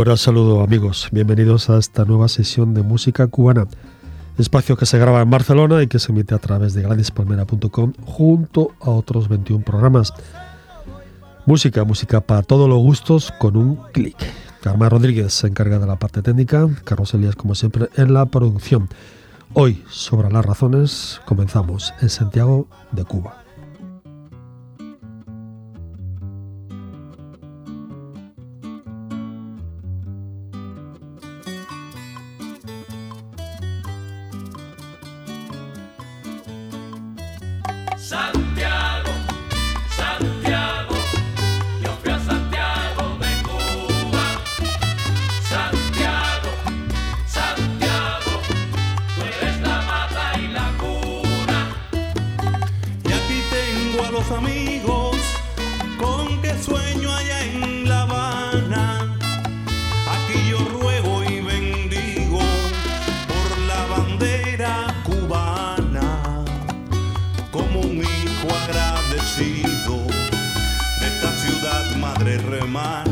Cordial saludo amigos, bienvenidos a esta nueva sesión de música cubana, espacio que se graba en Barcelona y que se emite a través de gradispalmera.com junto a otros 21 programas. Música, música para todos los gustos con un clic. Carmen Rodríguez se encarga de la parte técnica, Carlos Elías como siempre en la producción. Hoy, sobre las razones, comenzamos en Santiago de Cuba. hijo agradecido de esta ciudad madre remar.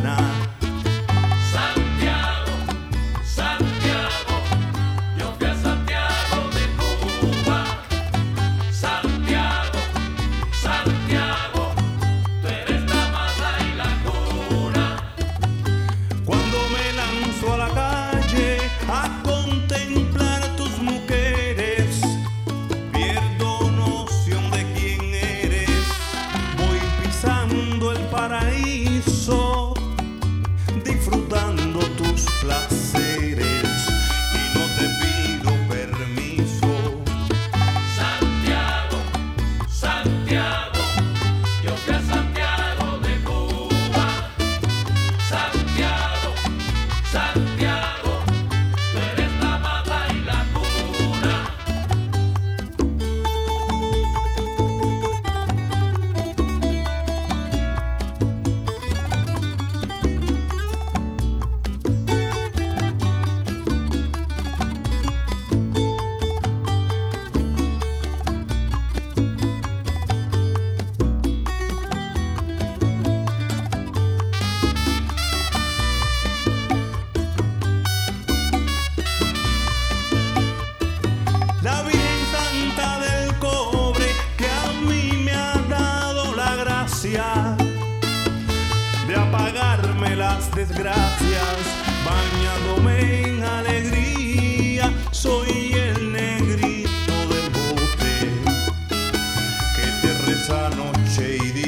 shady.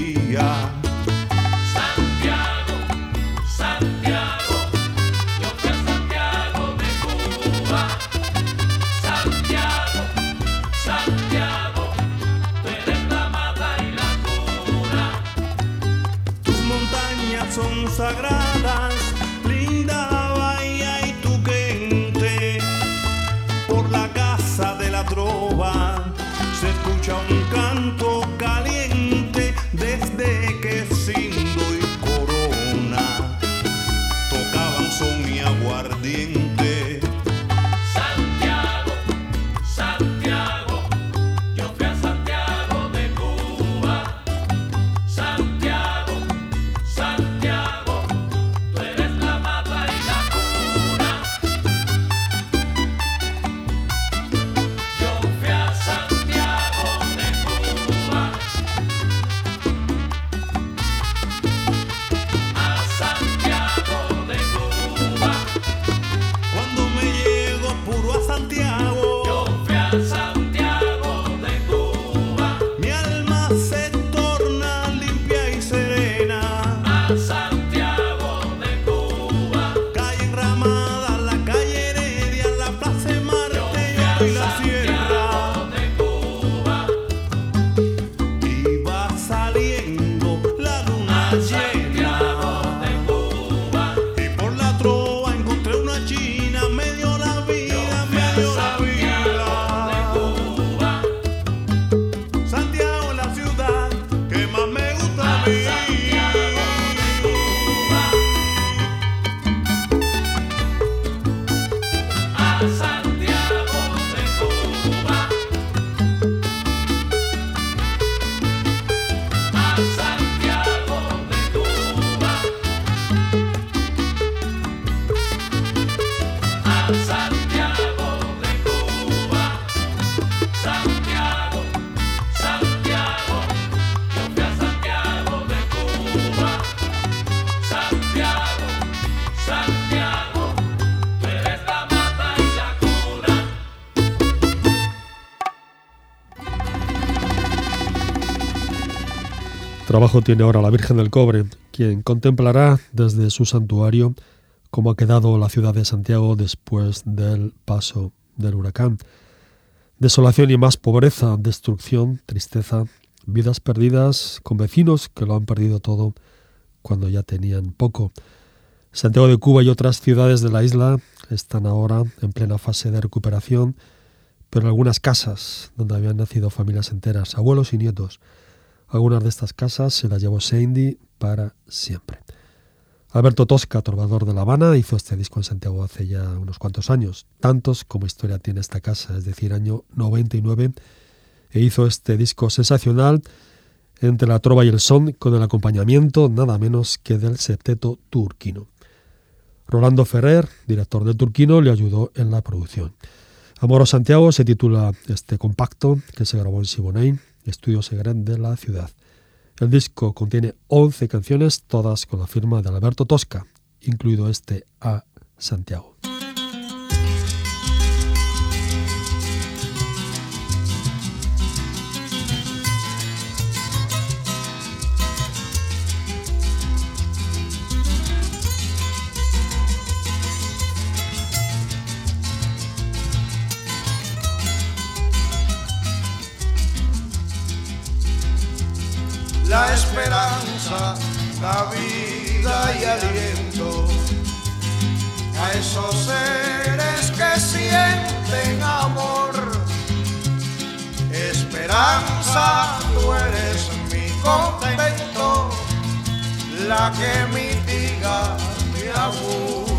Trabajo tiene ahora la Virgen del Cobre, quien contemplará desde su santuario cómo ha quedado la ciudad de Santiago después del paso del huracán. Desolación y más pobreza, destrucción, tristeza, vidas perdidas con vecinos que lo han perdido todo cuando ya tenían poco. Santiago de Cuba y otras ciudades de la isla están ahora en plena fase de recuperación, pero algunas casas donde habían nacido familias enteras, abuelos y nietos, algunas de estas casas se las llevó Sandy para siempre. Alberto Tosca, trovador de La Habana, hizo este disco en Santiago hace ya unos cuantos años, tantos como historia tiene esta casa, es decir, año 99, e hizo este disco sensacional entre la trova y el son con el acompañamiento nada menos que del septeto turquino. Rolando Ferrer, director del Turquino, le ayudó en la producción. Amoro Santiago se titula este compacto que se grabó en Siboney Estudio Segret de la ciudad. El disco contiene 11 canciones, todas con la firma de Alberto Tosca, incluido este A Santiago. La vida y aliento a esos seres que sienten amor. Esperanza, tú eres mi contento, la que mitiga mi agudo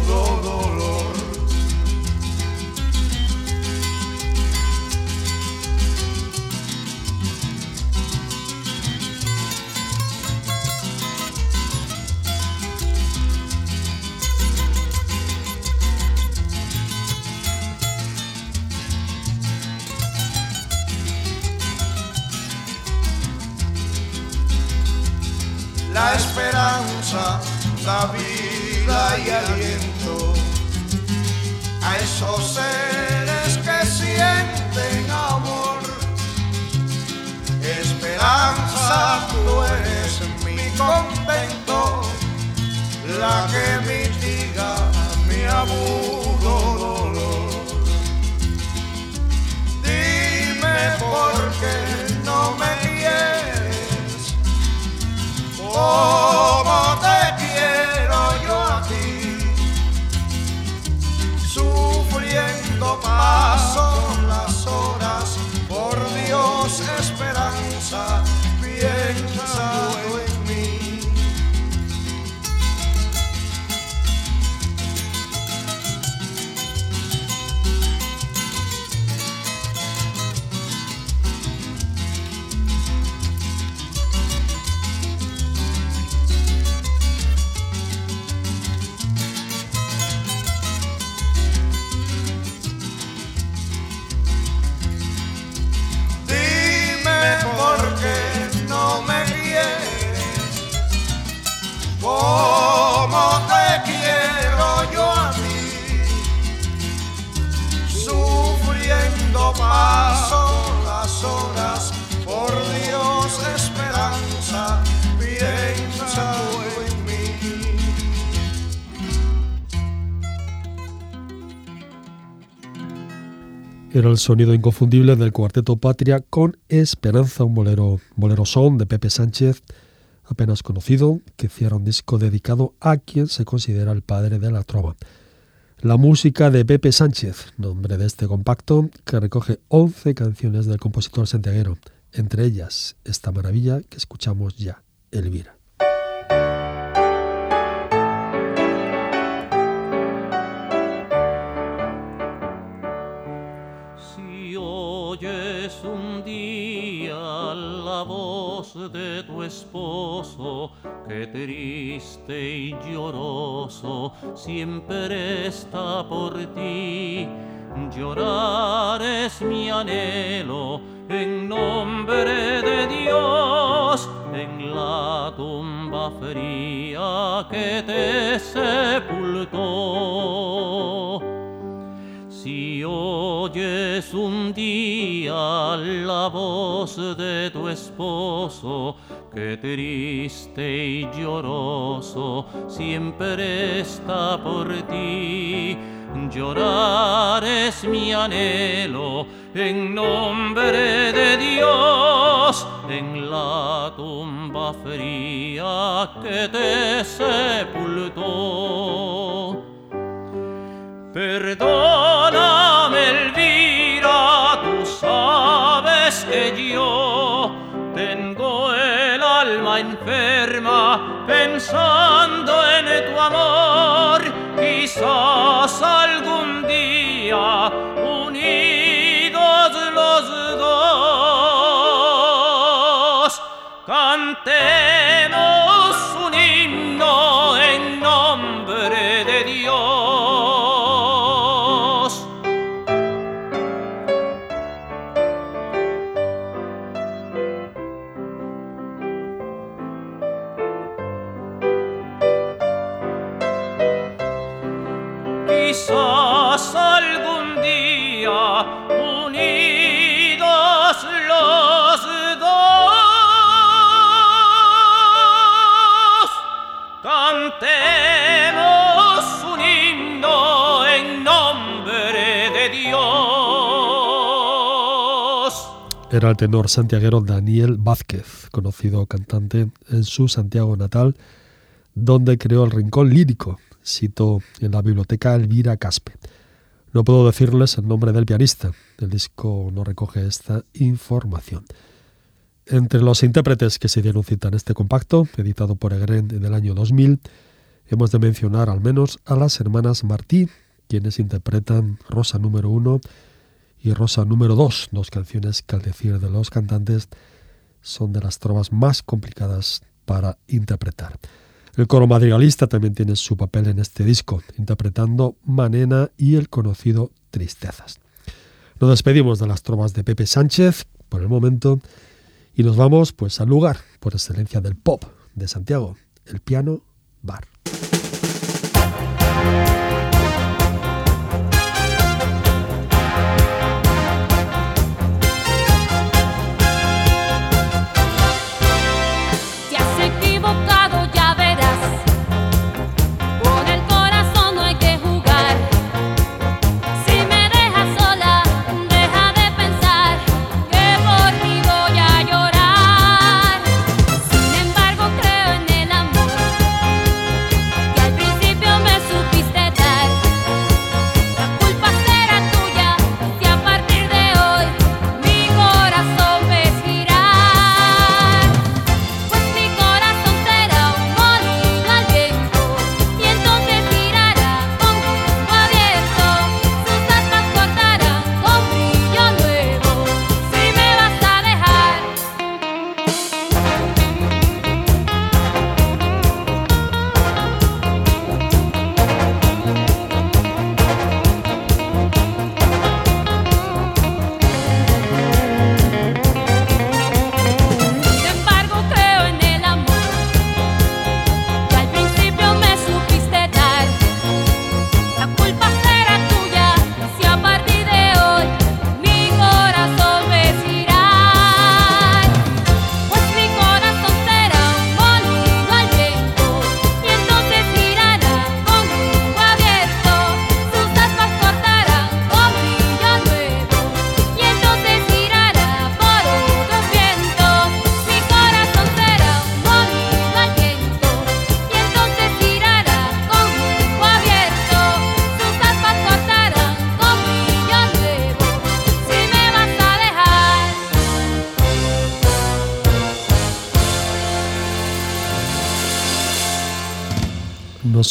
la esperanza, la vida y aliento a esos seres que sienten amor. Esperanza, tú eres mi contento, la que mitiga mi agudo dolor. Dime por Era el sonido inconfundible del cuarteto Patria con Esperanza, un bolero, bolero son de Pepe Sánchez, apenas conocido, que cierra un disco dedicado a quien se considera el padre de la trova. La música de Pepe Sánchez, nombre de este compacto, que recoge 11 canciones del compositor santiaguero, entre ellas esta maravilla que escuchamos ya, Elvira. Oyes un día la voz de tu esposo, que triste y lloroso siempre está por ti, llorar es mi anhelo en nombre de Dios en la tumba fría que te sepultó. Oyes un día la voz de tu esposo, que triste y lloroso siempre está por ti. Llorar es mi anhelo en nombre de Dios en la tumba fría que te sepultó. Perdóname, pensando en tu amor. Era el tenor santiaguero Daniel Vázquez, conocido cantante en su Santiago natal, donde creó el Rincón Lírico, cito en la biblioteca Elvira Caspe. No puedo decirles el nombre del pianista, el disco no recoge esta información. Entre los intérpretes que se dieron cita en este compacto, editado por Egren en el año 2000, hemos de mencionar al menos a las hermanas Martí, quienes interpretan Rosa número 1 y Rosa número 2, dos canciones que al decir de los cantantes son de las trovas más complicadas para interpretar. El coro madrigalista también tiene su papel en este disco, interpretando Manena y el conocido Tristezas. Nos despedimos de las trovas de Pepe Sánchez por el momento y nos vamos pues al lugar por excelencia del pop de Santiago, el piano bar.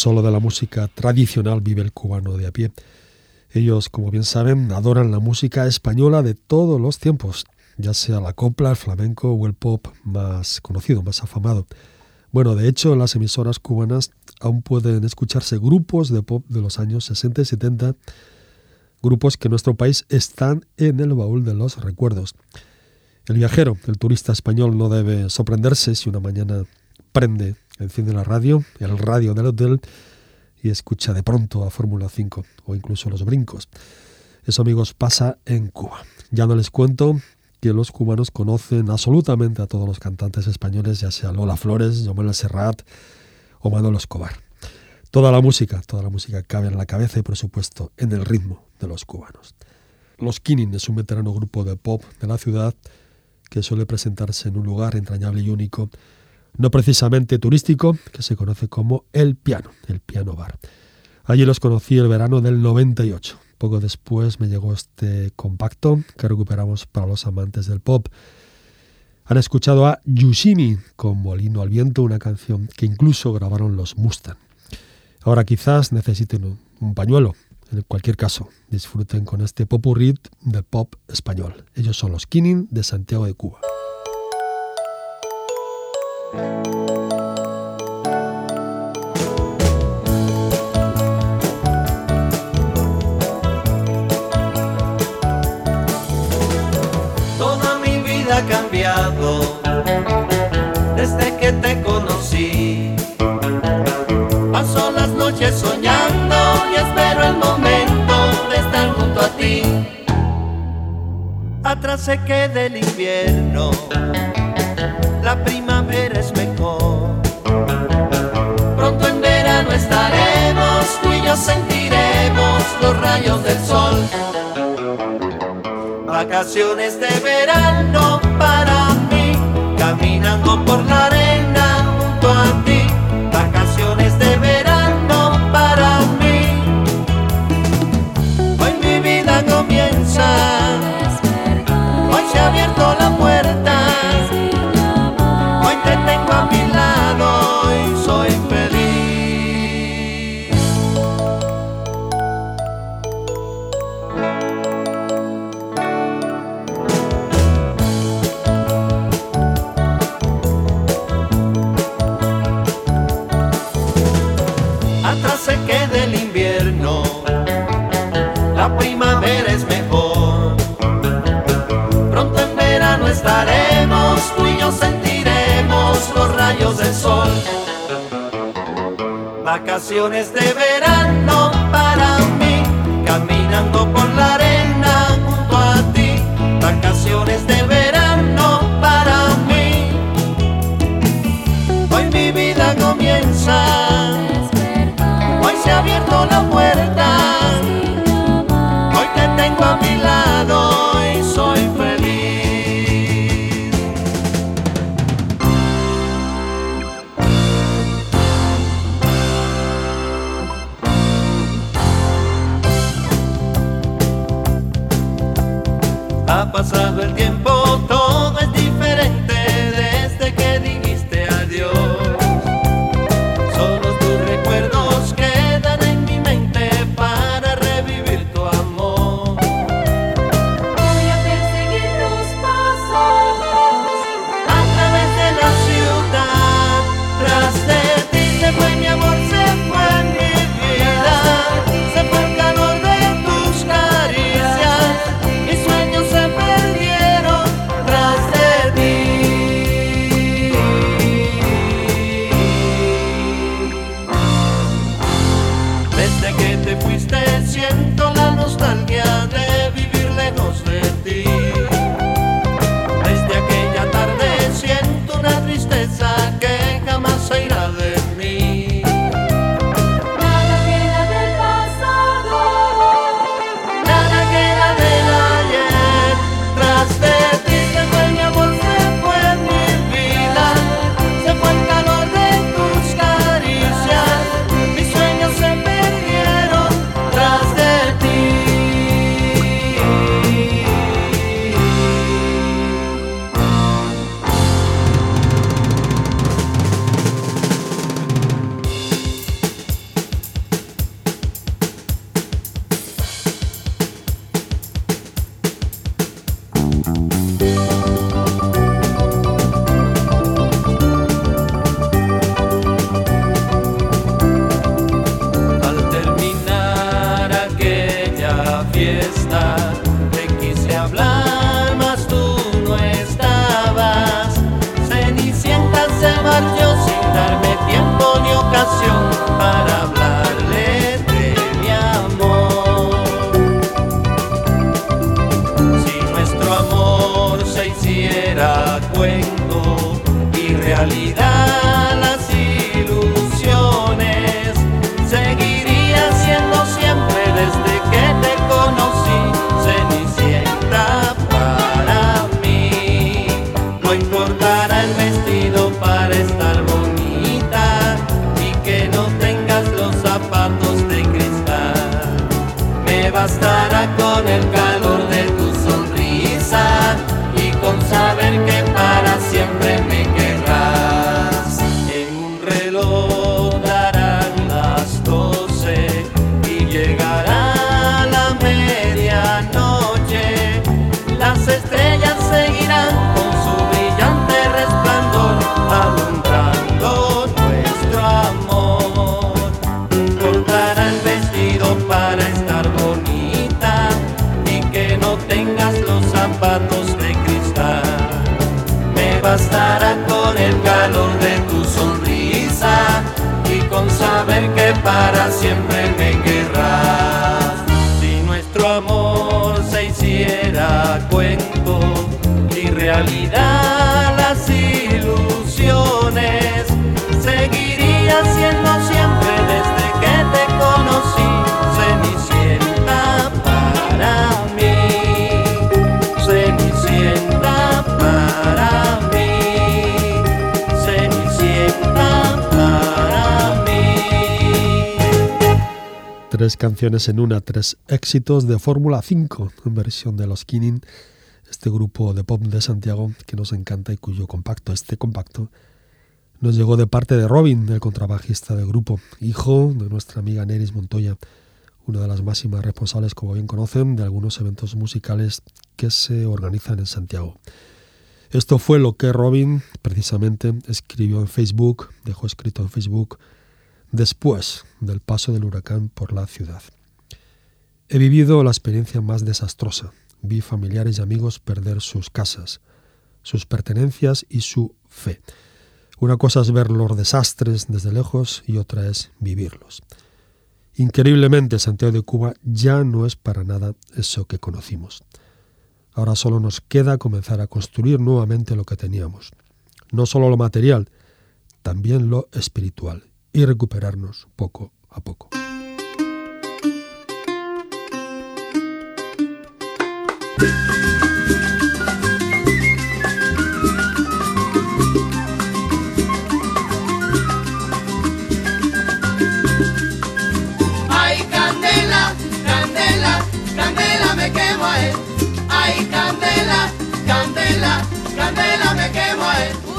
Solo de la música tradicional vive el cubano de a pie. Ellos, como bien saben, adoran la música española de todos los tiempos, ya sea la copla, el flamenco o el pop más conocido, más afamado. Bueno, de hecho, en las emisoras cubanas aún pueden escucharse grupos de pop de los años 60 y 70, grupos que en nuestro país están en el baúl de los recuerdos. El viajero, el turista español, no debe sorprenderse si una mañana prende, enciende la radio, el radio del hotel, y escucha de pronto a Fórmula 5 o incluso los brincos. Eso, amigos, pasa en Cuba. Ya no les cuento que los cubanos conocen absolutamente a todos los cantantes españoles, ya sea Lola Flores, Manuel Serrat o Manolo Escobar. Toda la música, toda la música cabe en la cabeza y por supuesto en el ritmo de los cubanos. Los Kinning es un veterano grupo de pop de la ciudad que suele presentarse en un lugar entrañable y único, no precisamente turístico, que se conoce como El Piano, el Piano Bar. Allí los conocí el verano del 98. Poco después me llegó este compacto que recuperamos para los amantes del pop. Han escuchado a Yushimi con Molino al Viento, una canción que incluso grabaron los Mustang. Ahora quizás necesiten un pañuelo. En cualquier caso, disfruten con este popurrit del pop español. Ellos son los Kinning de Santiago de Cuba. Toda mi vida ha cambiado desde que te conocí. Paso las noches soñando y espero el momento de estar junto a ti. Atrás se queda el invierno, la primavera Pronto en verano estaremos, tú y yo sentiremos los rayos del sol. Vacaciones de verano para mí, caminando por la arena junto a sentiremos los rayos del sol. Vacaciones de verano para mí, caminando por la arena junto a ti. Vacaciones de verano para mí. Hoy mi vida comienza. Hoy se ha abierto la puerta. Hoy te tengo a mi lado y soy sueño y realidad. Tres canciones en una, tres éxitos de Fórmula 5 en versión de los Kinning, este grupo de pop de Santiago que nos encanta y cuyo compacto, este compacto, nos llegó de parte de Robin, el contrabajista del grupo, hijo de nuestra amiga Neris Montoya, una de las máximas responsables, como bien conocen, de algunos eventos musicales que se organizan en Santiago. Esto fue lo que Robin precisamente escribió en Facebook, dejó escrito en Facebook, después del paso del huracán por la ciudad. He vivido la experiencia más desastrosa. Vi familiares y amigos perder sus casas, sus pertenencias y su fe. Una cosa es ver los desastres desde lejos y otra es vivirlos. Increíblemente, Santiago de Cuba ya no es para nada eso que conocimos. Ahora solo nos queda comenzar a construir nuevamente lo que teníamos. No solo lo material, también lo espiritual y recuperarnos poco a poco. Ay, candela, candela, candela me quemo ahí. Ay, candela, candela, candela me quemo ahí. Puso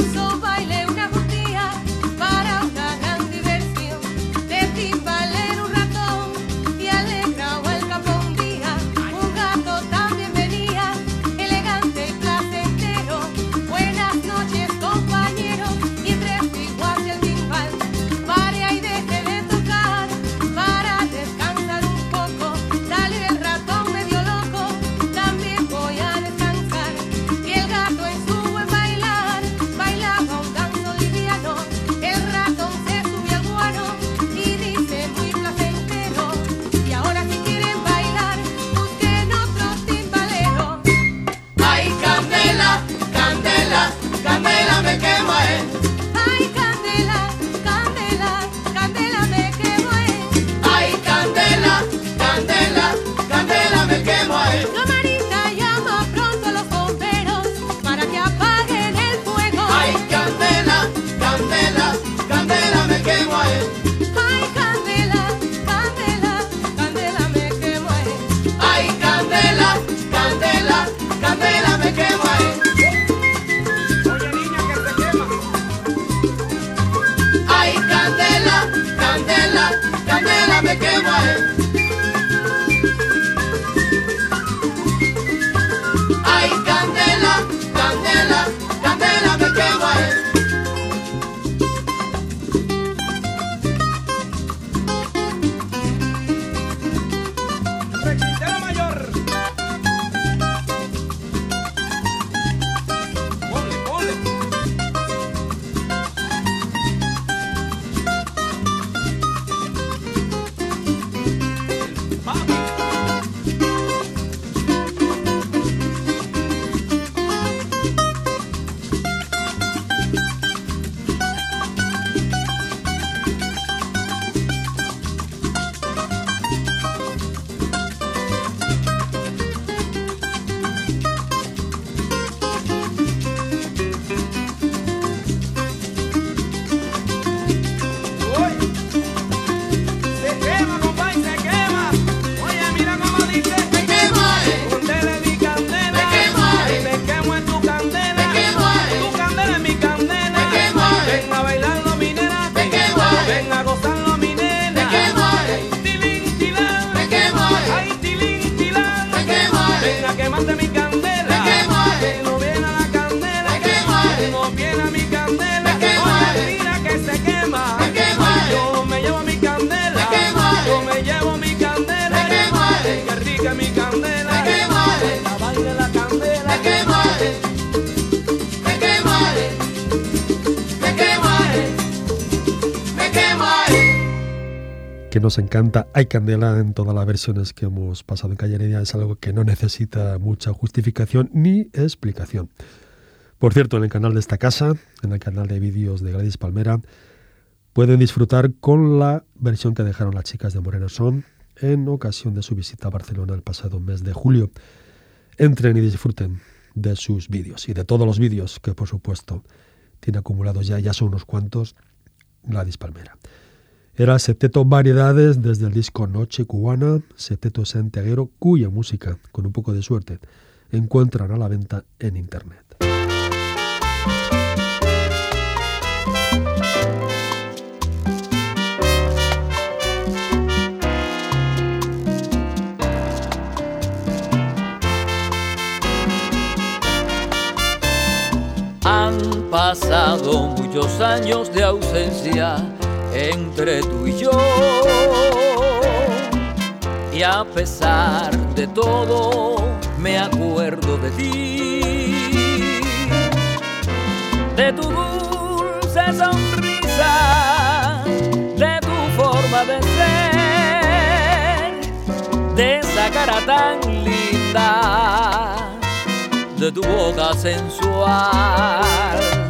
que nos encanta. Hay candela en todas las versiones que hemos pasado en Calle. Es algo que no necesita mucha justificación ni explicación. Por cierto, en el canal de esta casa, en el canal de vídeos de Gladys Palmera, pueden disfrutar con la versión que dejaron las chicas de Moreno Son en ocasión de su visita a Barcelona el pasado mes de julio. Entren y disfruten de sus vídeos y de todos los vídeos que por supuesto tiene acumulados ya, ya son unos cuantos, Gladys Palmera. Era Septeto Variedades desde el disco Noche Cubana, Septeto Santiaguero, cuya música, con un poco de suerte, encuentran a la venta en internet. Han pasado muchos años de ausencia entre tú y yo. Y a pesar de todo, me acuerdo de ti, de tu dulce sonrisa, de tu forma de ser, de esa cara tan linda, de tu boca sensual.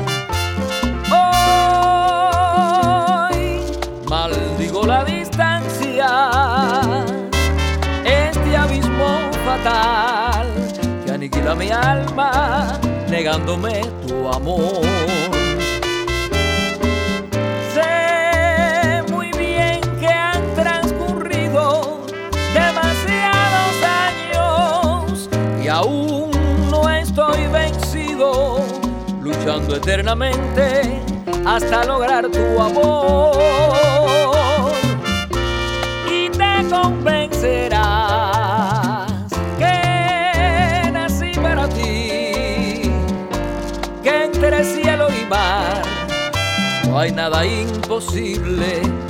Que aniquila mi alma, negándome tu amor. Sé muy bien que han transcurrido demasiados años y aún no estoy vencido, luchando eternamente hasta lograr tu amor. Y te convencerás entre cielo y mar no hay nada imposible, imposible.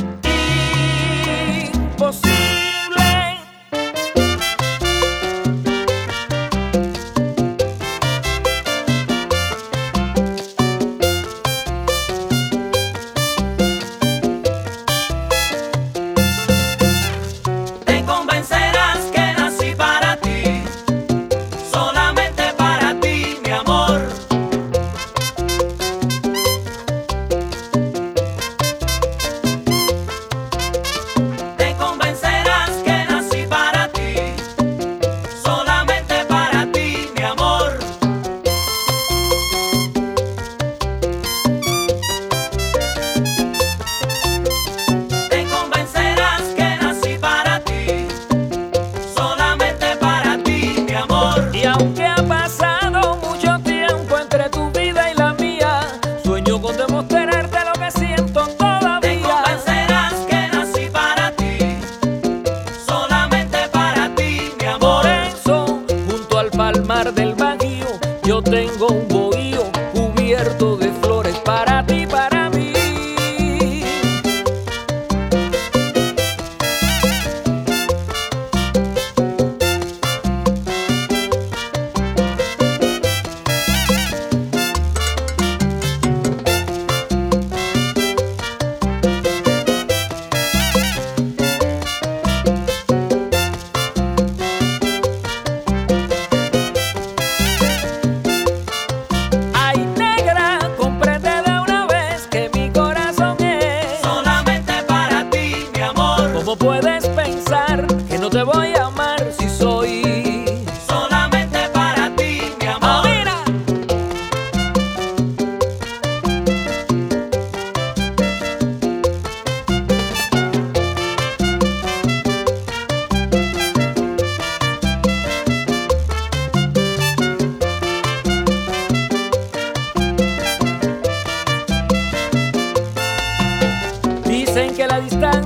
Distancia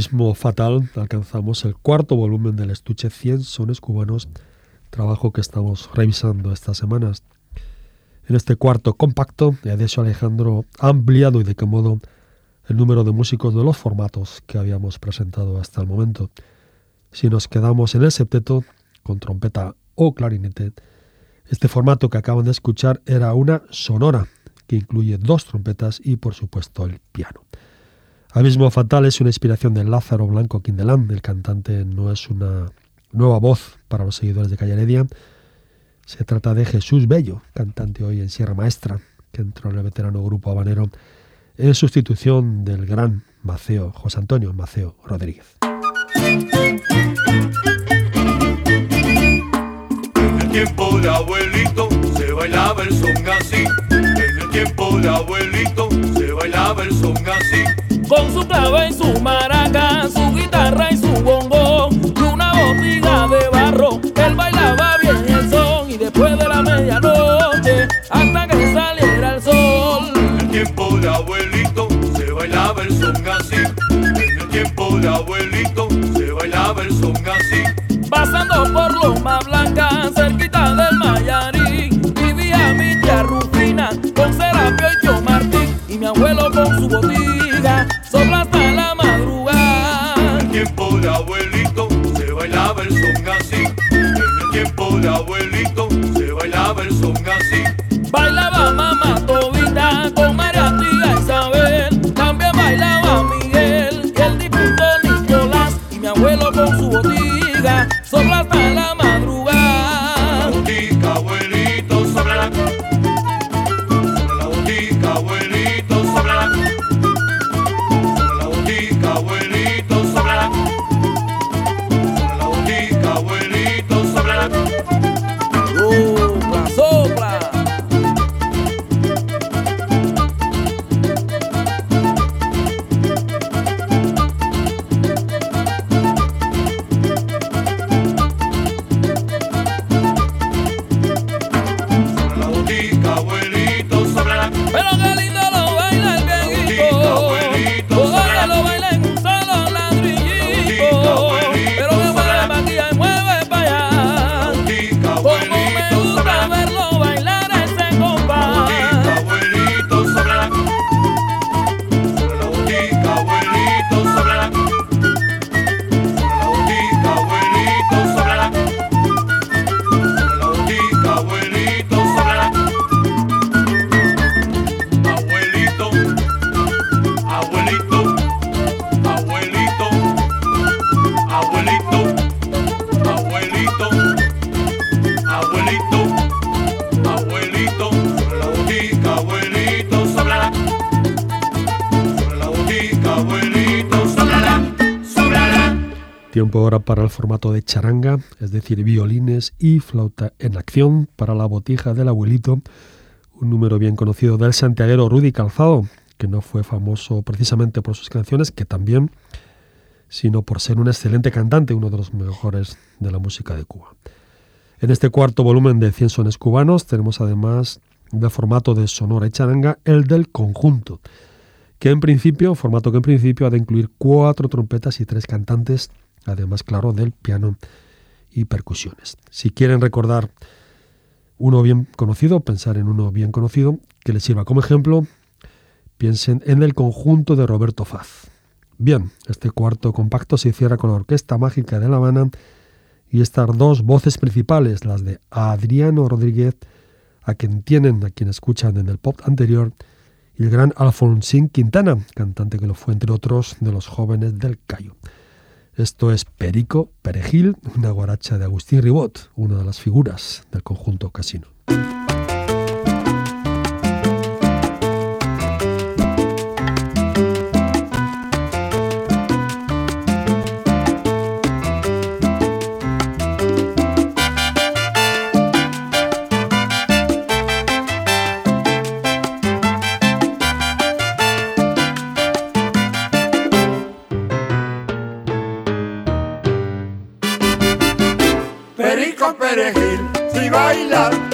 Abismo Fatal alcanzamos el cuarto volumen del estuche 100 sones cubanos, trabajo que estamos revisando estas semanas. En este cuarto compacto, Edesio Alejandro ha ampliado y de qué modo el número de músicos de los formatos que habíamos presentado hasta el momento. Si nos quedamos en el septeto, con trompeta o clarinete, este formato que acaban de escuchar era una sonora que incluye dos trompetas y por supuesto el piano. Abismo Fatal es una inspiración de Lázaro Blanco Quindelán. El cantante no es una nueva voz para los seguidores de Calle Heredia. Se trata de Jesús Bello, cantante hoy en Sierra Maestra, que entró en el veterano grupo habanero en sustitución del gran Maceo, José Antonio Maceo Rodríguez. Tiempo de abuelito se bailaba el son. En el tiempo de abuelito se bailaba el son. Con su clave y su maraca, ahora para el formato de charanga, es decir, violines y flauta en acción para la botija del abuelito, un número bien conocido del santiaguero Rudy Calzado, que no fue famoso precisamente por sus canciones, que también, sino por ser un excelente cantante, uno de los mejores de la música de Cuba. En este cuarto volumen de 100 sones cubanos tenemos además del formato de sonora y charanga el del conjunto, que en principio, formato que en principio ha de incluir cuatro trompetas y tres cantantes, además, claro, del piano y percusiones. Si quieren recordar uno bien conocido, pensar en uno bien conocido, que les sirva como ejemplo, piensen en el conjunto de Roberto Faz. Bien, este cuarto compacto se cierra con la Orquesta Mágica de La Habana y estas dos voces principales, las de Adriano Rodríguez, a quien tienen, a quien escuchan en el pop anterior, y el gran Alfonsín Quintana, cantante que lo fue entre otros de los jóvenes del Cayo. Esto es Perico Perejil, una guaracha de Agustín Ribot, una de las figuras del conjunto Casino. Si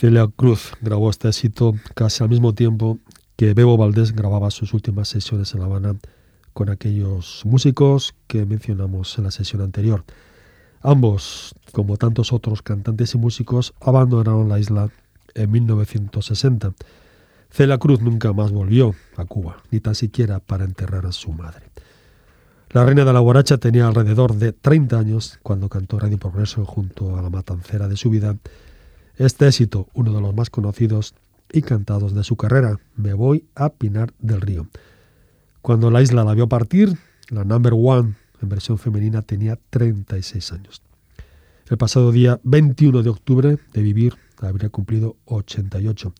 Celia Cruz grabó este éxito casi al mismo tiempo que Bebo Valdés grababa sus últimas sesiones en La Habana con aquellos músicos que mencionamos en la sesión anterior. Ambos, como tantos otros cantantes y músicos, abandonaron la isla en 1960. Celia Cruz nunca más volvió a Cuba, ni tan siquiera para enterrar a su madre. La reina de la guaracha tenía alrededor de 30 años cuando cantó Radio Progreso junto a la matancera de su vida. Este éxito, uno de los más conocidos y cantados de su carrera, Me voy a Pinar del Río. Cuando la isla la vio partir, la number one en versión femenina tenía 36 años. El pasado día 21 de octubre de vivir habría cumplido 88.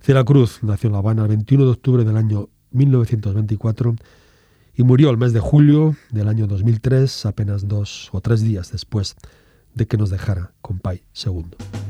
Celia Cruz nació en La Habana el 21 de octubre del año 1924 y murió el mes de julio del año 2003, apenas dos o tres días después de que nos dejara Compay II.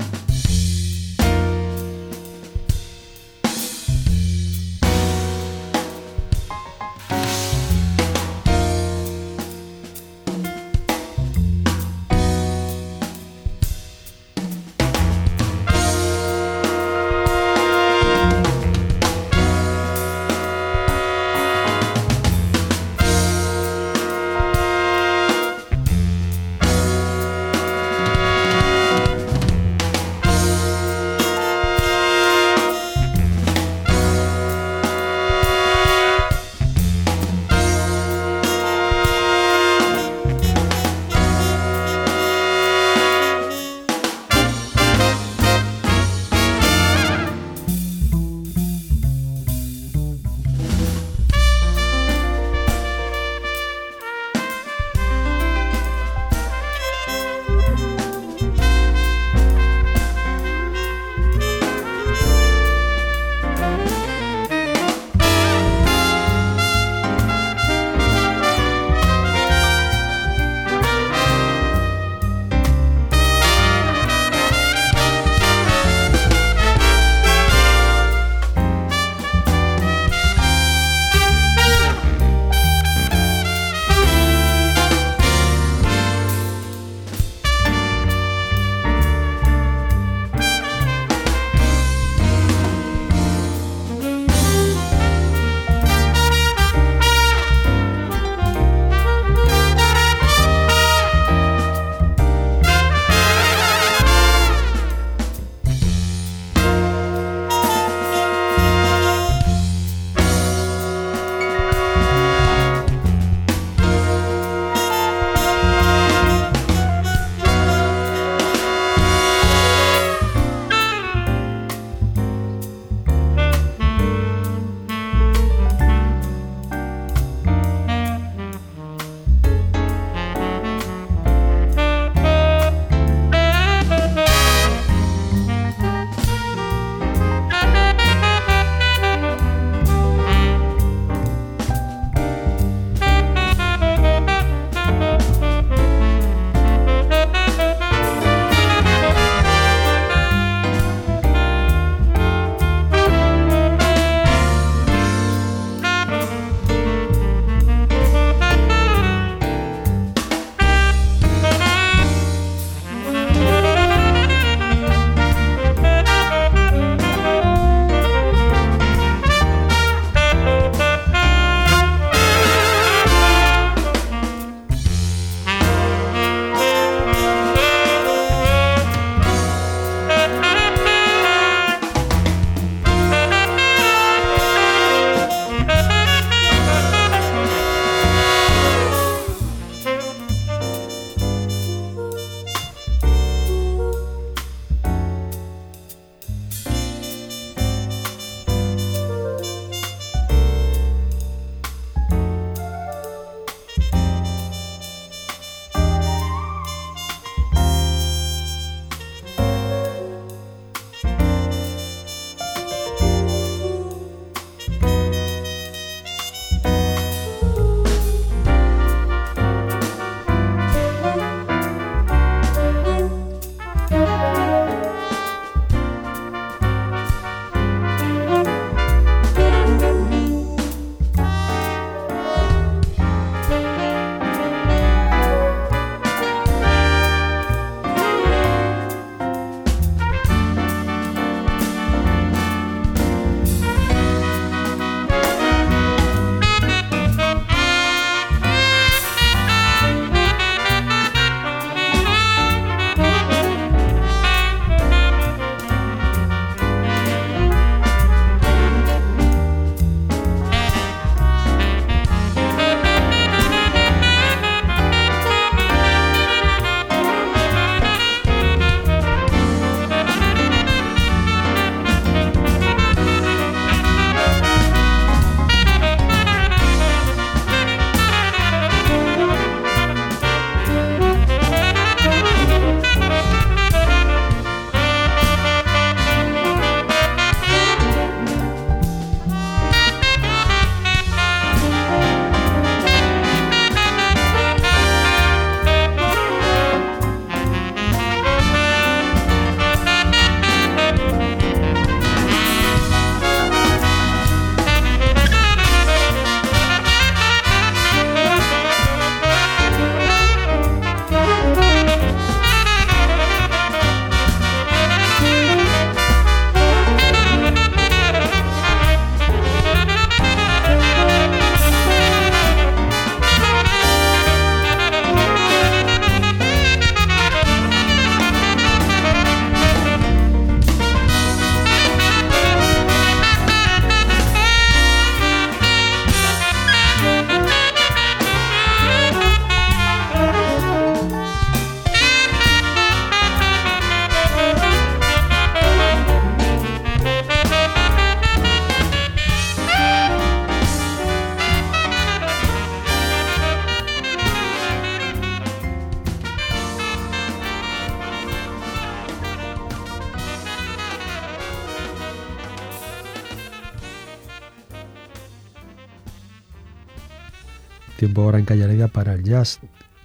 Ahora en Calle para el jazz.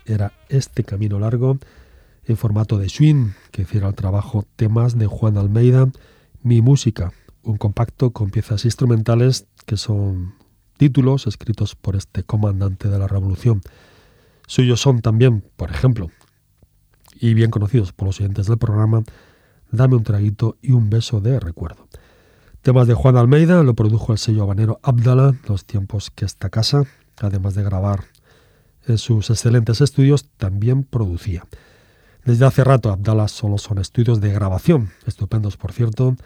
Era este camino largo en formato de swing que hiciera el trabajo temas de Juan Almeida, Mi Música, un compacto con piezas instrumentales que son títulos escritos por este comandante de la revolución. Suyos son también, por ejemplo, y bien conocidos por los oyentes del programa, Dame un traguito y un beso de recuerdo. Temas de Juan Almeida lo produjo el sello habanero Abdala, los tiempos que esta casa, además de grabar en sus excelentes estudios, también producía. Desde hace rato Abdala solo son estudios de grabación, estupendos por cierto,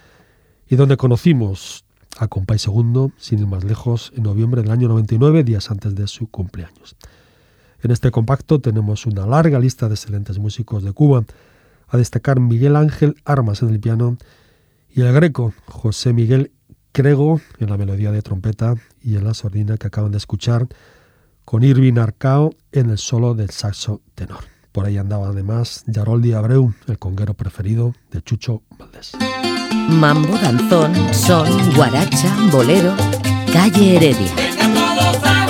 y donde conocimos a Compay Segundo, sin ir más lejos, en noviembre del año 99, días antes de su cumpleaños. En este compacto tenemos una larga lista de excelentes músicos de Cuba, a destacar Miguel Ángel Armas en el piano y el greco José Miguel Crego en la melodía de trompeta y en la sordina que acaban de escuchar, con Irving Arcao en el solo del saxo tenor. Por ahí andaba además Yaroldi Abreu, el conguero preferido de Chucho Valdés. Mambo, danzón, son, guaracha, bolero, calle Heredia. Vengan todos a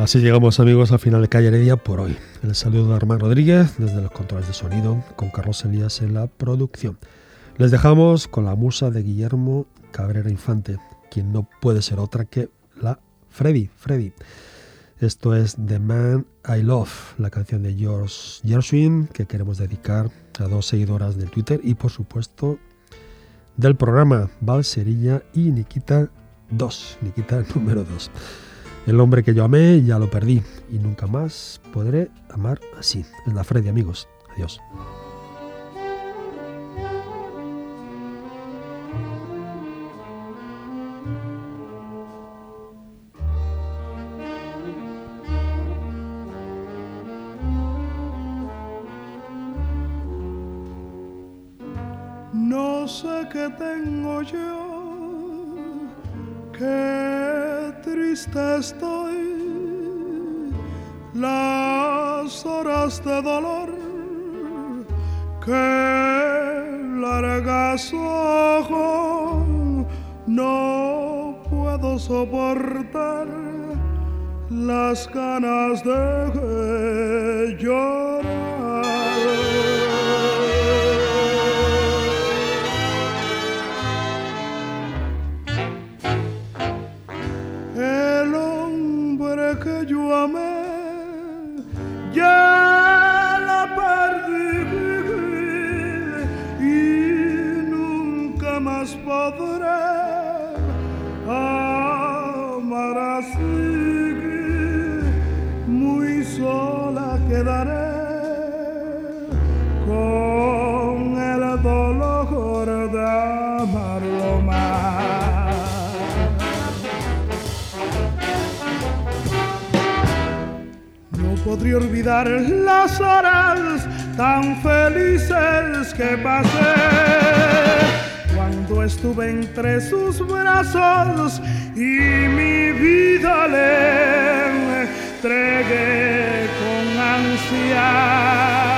Así llegamos amigos al final de Calle Heredia por hoy. El saludo de Armán Rodríguez desde los controles de sonido con Carlos Elías en la producción. Les dejamos con la musa de Guillermo Cabrera Infante, quien no puede ser otra que la Freddy, Freddy. Esto es The Man I Love, la canción de George Gershwin que queremos dedicar a dos seguidoras del Twitter y por supuesto del programa Val Serilla y Nikita 2, Nikita número 2. El hombre que yo amé ya lo perdí y nunca más podré amar así. Es la Freddy, amigos. Adiós. Las horas de dolor que largas ojo no puedo soportar las ganas de llorar. Ya podría olvidar las horas tan felices que pasé cuando estuve entre sus brazos y mi vida le entregué con ansias.